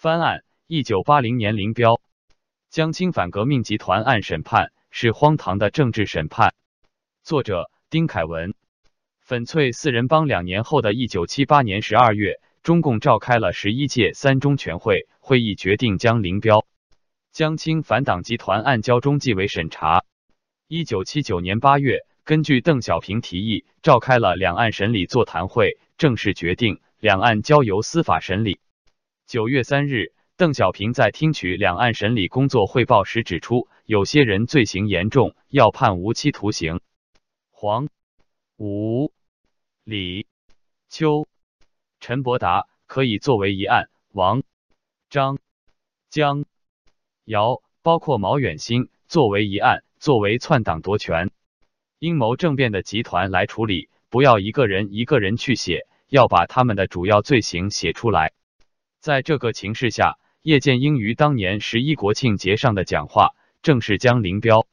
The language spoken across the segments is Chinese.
翻案：一九八零年林彪江青反革命集团案审判是荒唐的政治审判。作者：丁凯文。粉碎四人帮两年后的一九七八年十二月，中共召开了十一届三中全会，会议决定将林彪江青反党集团案交中纪委审查。一九七九年八月，根据邓小平提议，召开了两岸审理座谈会，正式决定两岸交由司法审理。九月三日，邓小平在听取两岸审理工作汇报时指出，有些人罪行严重，要判无期徒刑。黄、吴、李、邱、陈伯达可以作为一案，王、张、江、姚，包括毛远新作为一案，作为篡党夺权、阴谋政变的集团来处理，不要一个人一个人去写，要把他们的主要罪行写出来。在这个情势下，叶剑英于当年十一国庆节上的讲话，正是将林彪、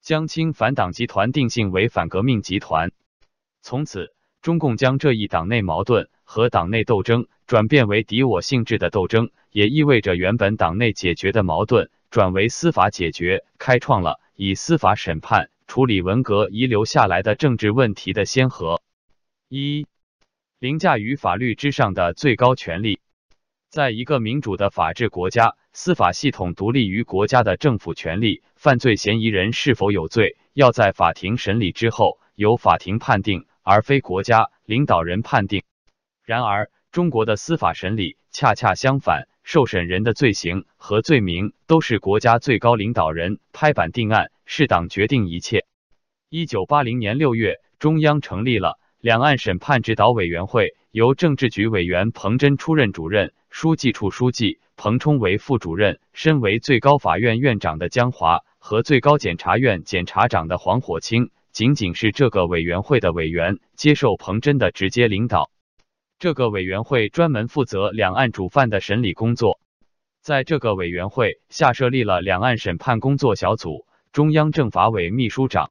江青反党集团定性为反革命集团。从此，中共将这一党内矛盾和党内斗争转变为敌我性质的斗争，也意味着原本党内解决的矛盾转为司法解决，开创了以司法审判处理文革遗留下来的政治问题的先河。一、凌驾于法律之上的最高权力。在一个民主的法治国家，司法系统独立于国家的政府权力。犯罪嫌疑人是否有罪，要在法庭审理之后由法庭判定，而非国家领导人判定。然而，中国的司法审理恰恰相反，受审人的罪行和罪名都是国家最高领导人拍板定案，是党决定一切。一九八零年六月，中央成立了两岸审判指导委员会，由政治局委员彭真出任主任。书记处书记彭冲为副主任，身为最高法院院长的江华和最高检察院检察长的黄火清，仅仅是这个委员会的委员，接受彭真的直接领导。这个委员会专门负责两岸主犯的审理工作。在这个委员会下设立了两岸审判工作小组，中央政法委秘书长、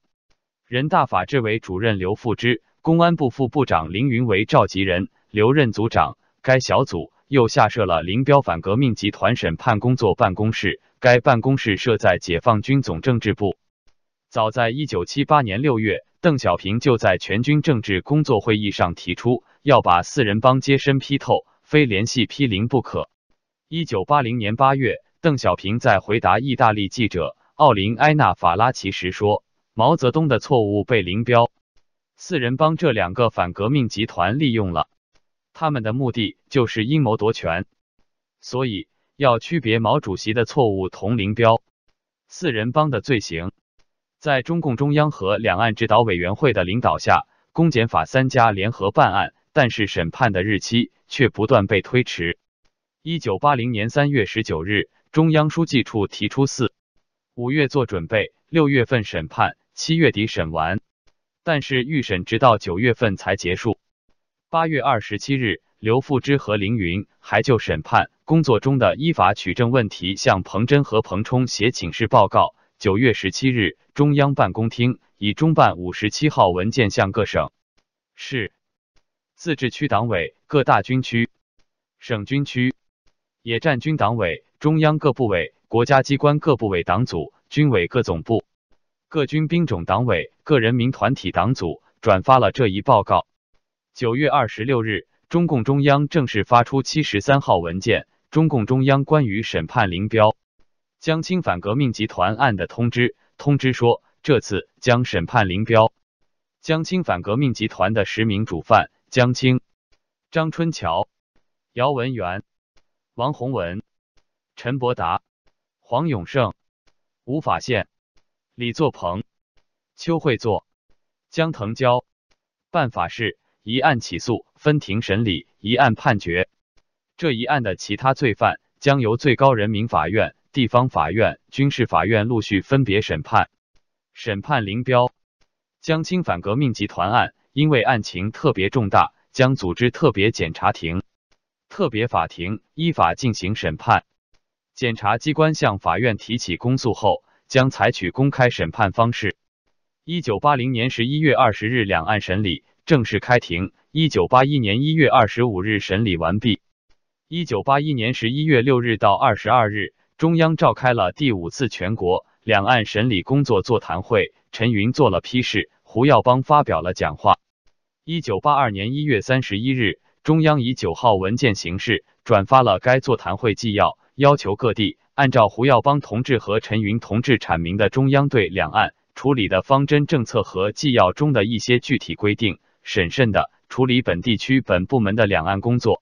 人大法制委主任刘富之，公安部副部长凌云为召集人，留任组长。该小组。又下设了林彪反革命集团审判工作办公室，该办公室设在解放军总政治部。早在一九七八年六月，邓小平就在全军政治工作会议上提出，要把四人帮揭身批透，非联系批零不可。一九八零年八月，邓小平在回答意大利记者奥林埃纳法拉奇时说：“毛泽东的错误被林彪、四人帮这两个反革命集团利用了。”他们的目的就是阴谋夺权，所以要区别毛主席的错误同林彪四人帮的罪行。在中共中央和两岸指导委员会的领导下，公检法三家联合办案，但是审判的日期却不断被推迟。一九八零年三月十九日，中央书记处提出四五月做准备，六月份审判，七月底审完，但是预审直到九月份才结束。八月二十七日，刘富之和凌云还就审判工作中的依法取证问题向彭真和彭冲写请示报告。九月十七日，中央办公厅以中办五十七号文件向各省市自治区党委、各大军区、省军区、野战军党委、中央各部委、国家机关各部委党组、军委各总部、各军兵种党委、各人民团体党组转发了这一报告。九月二十六日，中共中央正式发出七十三号文件，中共中央关于审判林彪、江青反革命集团案的通知。通知说，这次将审判林彪、江青反革命集团的十名主犯：江青、张春桥、姚文元、王洪文、陈伯达、黄永胜、吴法宪、李作鹏、邱会作、江腾蛟。办法是。一案起诉，分庭审理；一案判决。这一案的其他罪犯将由最高人民法院、地方法院、军事法院陆续分别审判。审判林彪、江青反革命集团案，因为案情特别重大，将组织特别检察庭、特别法庭依法进行审判。检察机关向法院提起公诉后，将采取公开审判方式。一九八零年十一月二十日，两岸审理。正式开庭。一九八一年一月二十五日审理完毕。一九八一年十一月六日到二十二日，中央召开了第五次全国两岸审理工作座谈会，陈云做了批示，胡耀邦发表了讲话。一九八二年一月三十一日，中央以九号文件形式转发了该座谈会纪要，要求各地按照胡耀邦同志和陈云同志阐明的中央对两岸处理的方针政策和纪要中的一些具体规定，审慎的处理本地区本部门的两岸工作。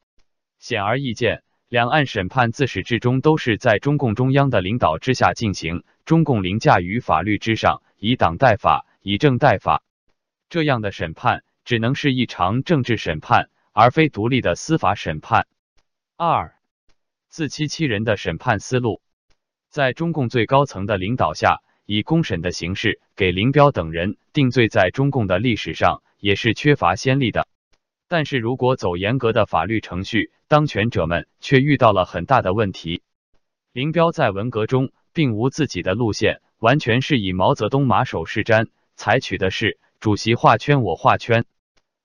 显而易见，两岸审判自始至终都是在中共中央的领导之下进行，中共凌驾于法律之上，以党代法，以政代法。这样的审判只能是一场政治审判，而非独立的司法审判。二，自欺欺人的审判思路，在中共最高层的领导下，以公审的形式给林彪等人定罪，在中共的历史上也是缺乏先例的。但是如果走严格的法律程序，当权者们却遇到了很大的问题。林彪在文革中并无自己的路线，完全是以毛泽东马首是瞻，采取的是主席画圈我画圈。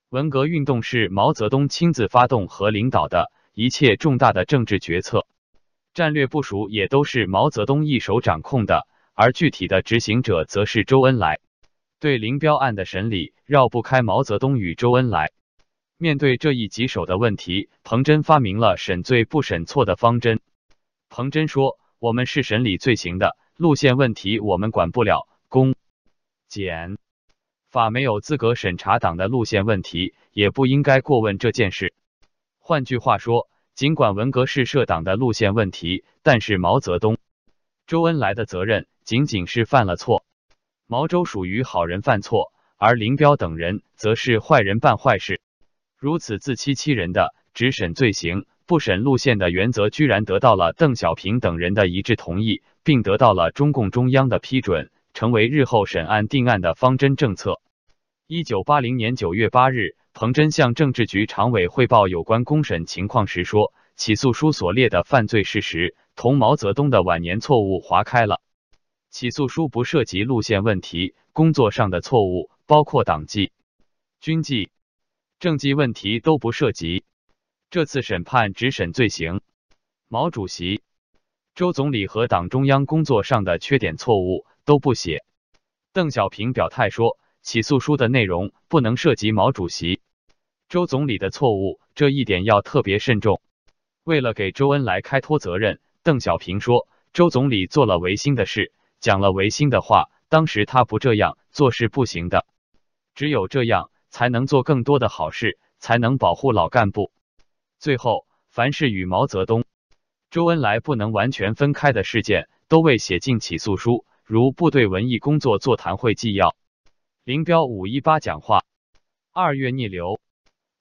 文革运动是毛泽东亲自发动和领导的，一切重大的政治决策、战略部署也都是毛泽东一手掌控的，而具体的执行者则是周恩来。对林彪案的审理绕不开毛泽东与周恩来。面对这一棘手的问题，彭真发明了审罪不审错的方针。彭真说：“我们是审理罪行的，路线问题我们管不了。公检法没有资格审查党的路线问题，也不应该过问这件事。换句话说，尽管文革是社党的路线问题，但是毛泽东、周恩来的责任仅仅是犯了错。毛周属于好人犯错，而林彪等人则是坏人办坏事。”如此自欺欺人的只审罪行不审路线的原则，居然得到了邓小平等人的一致同意，并得到了中共中央的批准，成为日后审案定案的方针政策。一九八零年九月八日，彭真向政治局常委汇报有关公审情况时说：“起诉书所列的犯罪事实同毛泽东的晚年错误划开了，起诉书不涉及路线问题，工作上的错误包括党纪、军纪。”政纪问题都不涉及，这次审判只审罪行。毛主席、周总理和党中央工作上的缺点错误都不写。邓小平表态说，起诉书的内容不能涉及毛主席、周总理的错误，这一点要特别慎重。为了给周恩来开脱责任，邓小平说，周总理做了违心的事，讲了违心的话，当时他不这样做是不行的，只有这样。才能做更多的好事，才能保护老干部。最后，凡是与毛泽东、周恩来不能完全分开的事件，都未写进起诉书，如部队文艺工作座谈会纪要、林彪五一八讲话、二月逆流、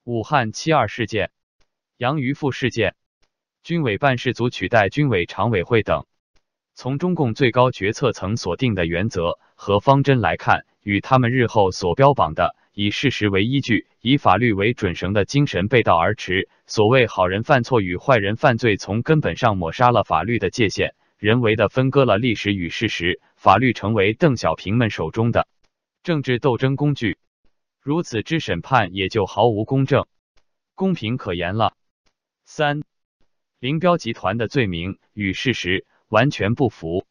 武汉七二事件、杨渔父事件、军委办事组取代军委常委会等。从中共最高决策层所定的原则和方针来看，与他们日后所标榜的。以事实为依据，以法律为准绳的精神背道而驰。所谓好人犯错与坏人犯罪，从根本上抹杀了法律的界限，人为的分割了历史与事实，法律成为邓小平们手中的政治斗争工具。如此之审判也就毫无公正、公平可言了。三，林彪集团的罪名与事实完全不符。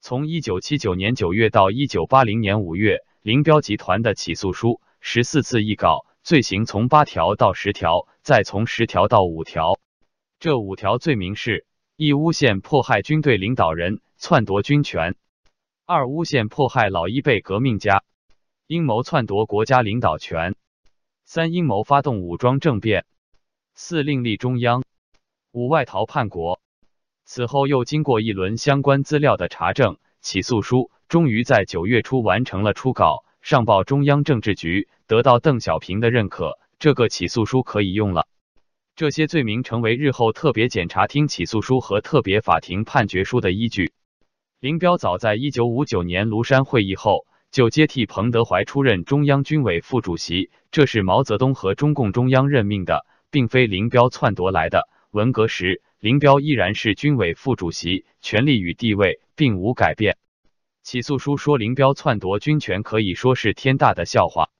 从一九七九年九月到一九八零年五月，林彪集团的起诉书。十四次议告，罪行从八条到十条，再从十条到五条。这五条罪名是：一、诬陷迫害军队领导人，篡夺军权；二、诬陷迫害老一辈革命家，阴谋篡夺国家领导权；三、阴谋发动武装政变；四、另立中央；五、外逃叛国。此后又经过一轮相关资料的查证，起诉书终于在九月初完成了初稿。上报中央政治局，得到邓小平的认可，这个起诉书可以用了。这些罪名成为日后特别检察厅起诉书和特别法庭判决书的依据。林彪早在一九五九年庐山会议后就接替彭德怀出任中央军委副主席，这是毛泽东和中共中央任命的，并非林彪篡夺来的。文革时，林彪依然是军委副主席，权力与地位并无改变。起诉书说林彪篡夺军权可以说是天大的笑话。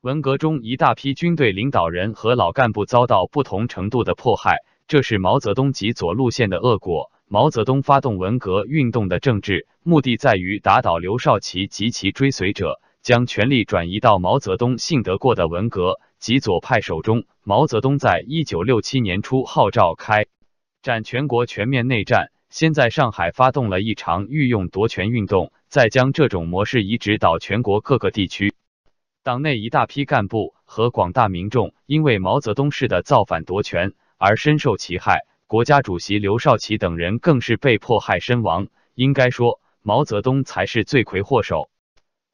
文革中，一大批军队领导人和老干部遭到不同程度的迫害，这是毛泽东及左路线的恶果。毛泽东发动文革运动的政治目的在于打倒刘少奇及其追随者，将权力转移到毛泽东信得过的文革及左派手中。毛泽东在一九六七年初号召开展全国全面内战，先在上海发动了一场御用夺权运动，再将这种模式移植到全国各个地区。党内一大批干部和广大民众因为毛泽东式的造反夺权而深受其害。国家主席刘少奇等人更是被迫害身亡。应该说，毛泽东才是罪魁祸首。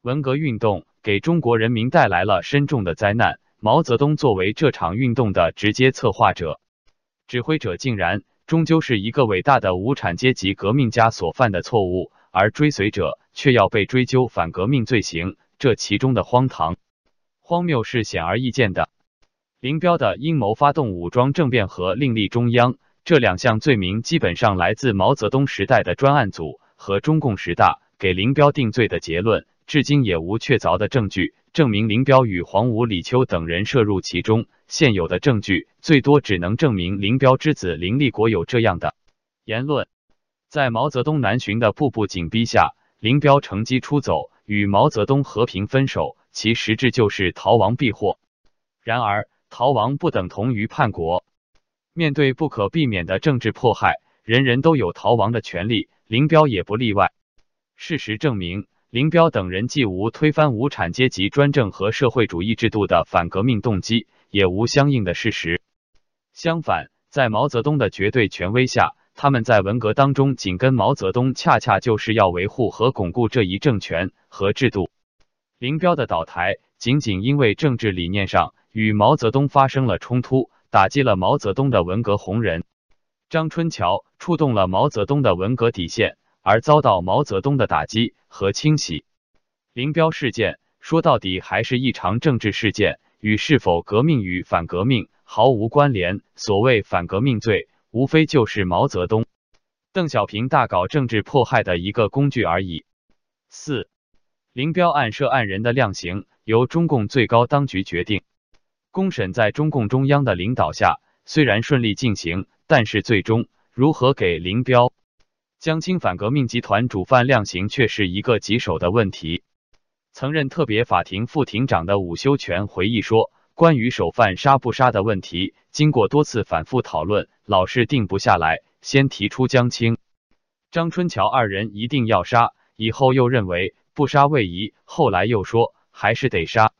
文革运动给中国人民带来了深重的灾难。毛泽东作为这场运动的直接策划者、指挥者，竟然终究是一个伟大的无产阶级革命家所犯的错误，而追随者却要被追究反革命罪行，这其中的荒唐、荒谬是显而易见的。林彪的阴谋发动武装政变和另立中央。这两项罪名基本上来自毛泽东时代的专案组和中共十大给林彪定罪的结论，至今也无确凿的证据证明林彪与黄武、李秋等人涉入其中。现有的证据最多只能证明林彪之子林立国有这样的言论。在毛泽东南巡的步步紧逼下，林彪乘机出走，与毛泽东和平分手，其实质就是逃亡避祸。然而，逃亡不等同于叛国。面对不可避免的政治迫害，人人都有逃亡的权利，林彪也不例外。事实证明，林彪等人既无推翻无产阶级专政和社会主义制度的反革命动机，也无相应的事实。相反，在毛泽东的绝对权威下，他们在文革当中紧跟毛泽东，恰恰就是要维护和巩固这一政权和制度。林彪的倒台，仅仅因为政治理念上与毛泽东发生了冲突。打击了毛泽东的文革红人，张春桥触动了毛泽东的文革底线，而遭到毛泽东的打击和清洗。林彪事件说到底还是一场政治事件，与是否革命与反革命毫无关联。所谓反革命罪，无非就是毛泽东、邓小平大搞政治迫害的一个工具而已。四，林彪案涉案人的量刑由中共最高当局决定。公审在中共中央的领导下，虽然顺利进行，但是最终如何给林彪、江青反革命集团主犯量刑，却是一个棘手的问题。曾任特别法庭副庭长的伍修权回忆说：“关于首犯杀不杀的问题，经过多次反复讨论，老是定不下来。先提出江青、张春桥二人一定要杀，以后又认为不杀未宜，后来又说还是得杀。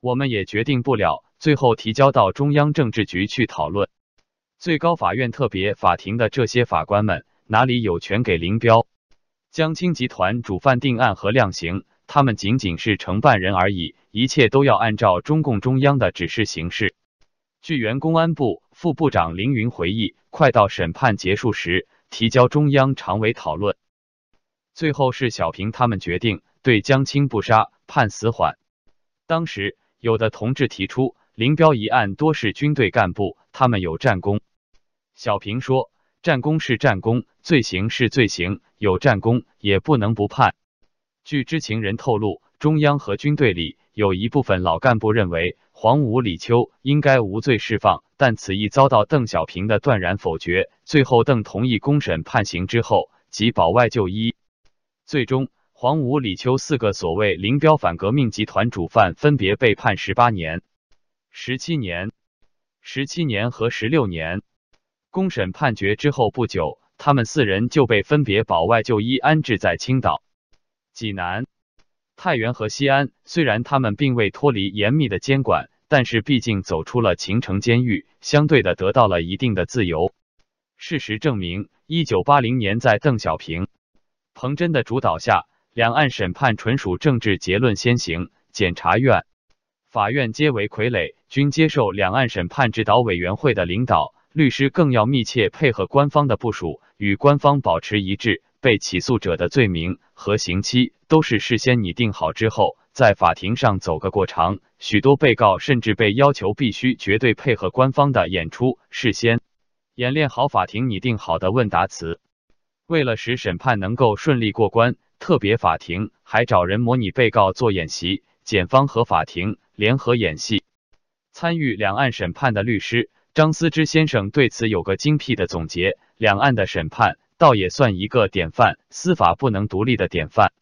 我们也决定不了。”最后提交到中央政治局去讨论。最高法院特别法庭的这些法官们哪里有权给林彪、江青集团主犯定案和量刑？他们仅仅是承办人而已，一切都要按照中共中央的指示行事。据原公安部副部长凌云回忆，快到审判结束时，提交中央常委讨论，最后是小平他们决定对江青不杀，判死缓。当时有的同志提出。林彪一案多是军队干部，他们有战功。小平说：“战功是战功，罪行是罪行，有战功也不能不判。”据知情人透露，中央和军队里有一部分老干部认为黄武、李秋应该无罪释放，但此意遭到邓小平的断然否决。最后，邓同意公审判刑之后，即保外就医。最终，黄武、李秋四个所谓林彪反革命集团主犯分别被判十八年。十七年、十七年和十六年，公审判决之后不久，他们四人就被分别保外就医，安置在青岛、济南、太原和西安。虽然他们并未脱离严密的监管，但是毕竟走出了秦城监狱，相对的得到了一定的自由。事实证明，一九八零年在邓小平、彭真的主导下，两岸审判纯属政治结论先行，检察院。法院皆为傀儡，均接受两岸审判指导委员会的领导，律师更要密切配合官方的部署，与官方保持一致。被起诉者的罪名和刑期都是事先拟定好之后，在法庭上走个过场。许多被告甚至被要求必须绝对配合官方的演出，事先演练好法庭拟定好的问答词。为了使审判能够顺利过关，特别法庭还找人模拟被告做演习。检方和法庭联合演戏，参与两岸审判的律师张思之先生对此有个精辟的总结：两岸的审判，倒也算一个典范，司法不能独立的典范。